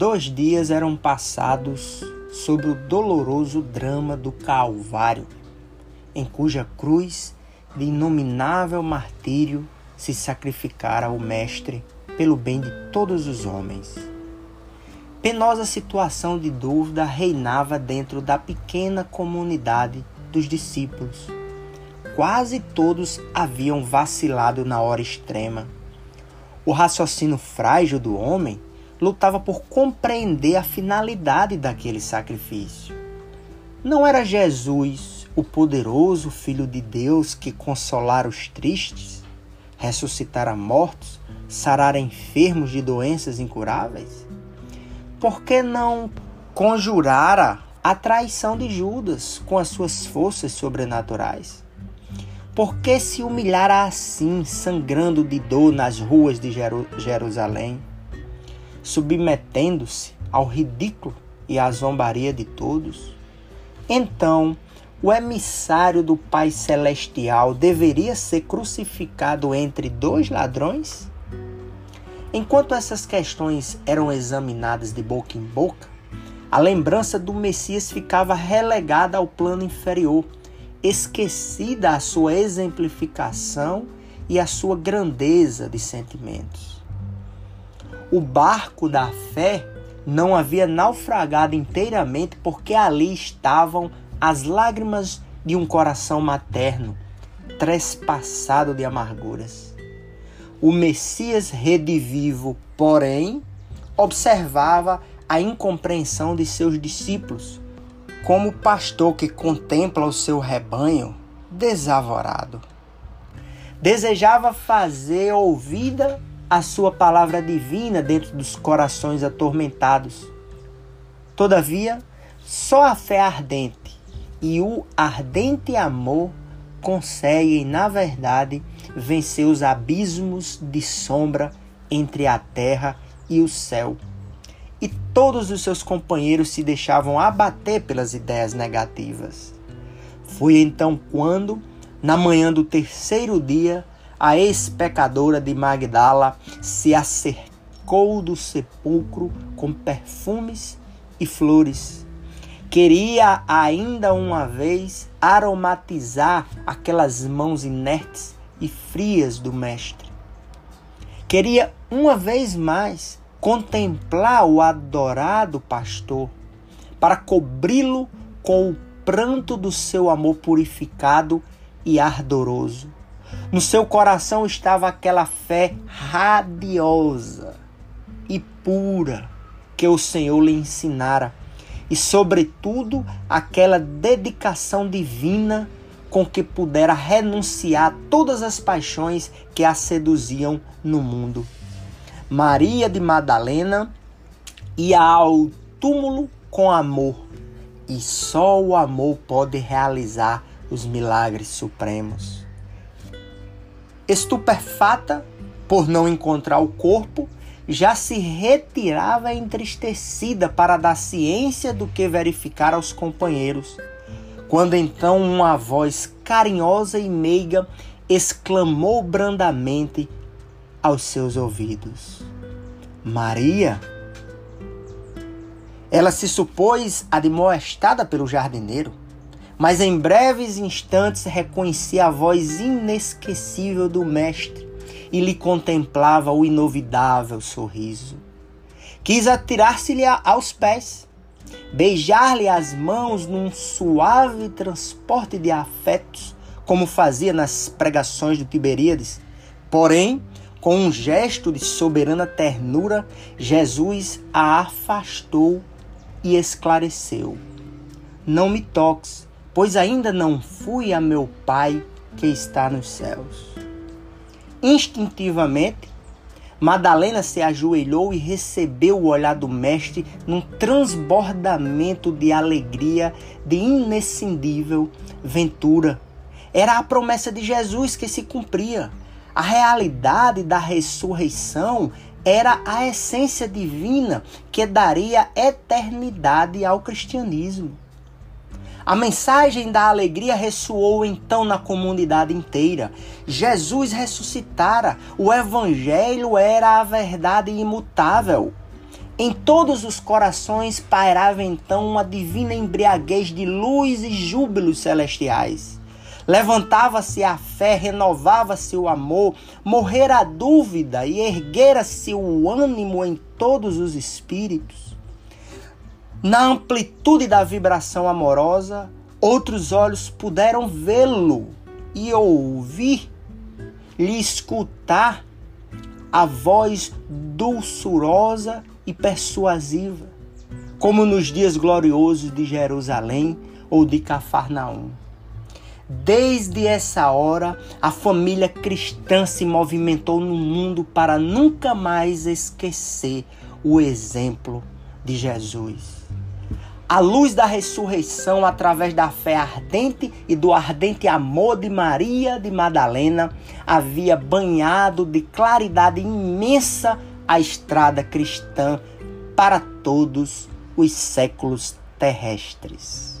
dois dias eram passados sobre o doloroso drama do Calvário, em cuja cruz de inominável martírio se sacrificara o Mestre pelo bem de todos os homens. Penosa situação de dúvida reinava dentro da pequena comunidade dos discípulos. Quase todos haviam vacilado na hora extrema. O raciocínio frágil do homem lutava por compreender a finalidade daquele sacrifício. Não era Jesus, o poderoso Filho de Deus, que consolara os tristes, ressuscitara mortos, sarara enfermos de doenças incuráveis? Por que não conjurara a traição de Judas com as suas forças sobrenaturais? Por que se humilhara assim, sangrando de dor nas ruas de Jerusalém? Submetendo-se ao ridículo e à zombaria de todos? Então, o emissário do Pai Celestial deveria ser crucificado entre dois ladrões? Enquanto essas questões eram examinadas de boca em boca, a lembrança do Messias ficava relegada ao plano inferior, esquecida a sua exemplificação e a sua grandeza de sentimentos o barco da fé não havia naufragado inteiramente porque ali estavam as lágrimas de um coração materno, trespassado de amarguras. O Messias redivivo, porém, observava a incompreensão de seus discípulos, como o pastor que contempla o seu rebanho desavorado. Desejava fazer ouvida a sua palavra divina dentro dos corações atormentados. Todavia, só a fé ardente e o ardente amor conseguem, na verdade, vencer os abismos de sombra entre a terra e o céu. E todos os seus companheiros se deixavam abater pelas ideias negativas. Foi então quando, na manhã do terceiro dia, a ex-pecadora de Magdala se acercou do sepulcro com perfumes e flores. Queria ainda uma vez aromatizar aquelas mãos inertes e frias do Mestre. Queria uma vez mais contemplar o adorado pastor para cobri-lo com o pranto do seu amor purificado e ardoroso. No seu coração estava aquela fé radiosa e pura que o Senhor lhe ensinara, e, sobretudo, aquela dedicação divina com que pudera renunciar todas as paixões que a seduziam no mundo. Maria de Madalena ia ao túmulo com amor, e só o amor pode realizar os milagres supremos. Estupefata por não encontrar o corpo, já se retirava entristecida para dar ciência do que verificar aos companheiros. Quando então uma voz carinhosa e meiga exclamou brandamente aos seus ouvidos: Maria! Ela se supôs admoestada pelo jardineiro mas em breves instantes reconhecia a voz inesquecível do Mestre e lhe contemplava o inovidável sorriso. Quis atirar-se-lhe aos pés, beijar-lhe as mãos num suave transporte de afetos, como fazia nas pregações do Tiberíades. Porém, com um gesto de soberana ternura, Jesus a afastou e esclareceu: Não me toques, pois ainda não fui a meu Pai que está nos céus. Instintivamente, Madalena se ajoelhou e recebeu o olhar do Mestre num transbordamento de alegria, de inescindível ventura. Era a promessa de Jesus que se cumpria. A realidade da ressurreição era a essência divina que daria eternidade ao cristianismo. A mensagem da alegria ressoou então na comunidade inteira. Jesus ressuscitara, o evangelho era a verdade imutável. Em todos os corações pairava então uma divina embriaguez de luz e júbilos celestiais. Levantava-se a fé, renovava-se o amor, morrera a dúvida e erguera-se o ânimo em todos os espíritos. Na amplitude da vibração amorosa, outros olhos puderam vê-lo e ouvir, lhe escutar a voz dulçurosa e persuasiva, como nos dias gloriosos de Jerusalém ou de Cafarnaum. Desde essa hora, a família cristã se movimentou no mundo para nunca mais esquecer o exemplo de Jesus. A luz da ressurreição, através da fé ardente e do ardente amor de Maria de Madalena, havia banhado de claridade imensa a estrada cristã para todos os séculos terrestres.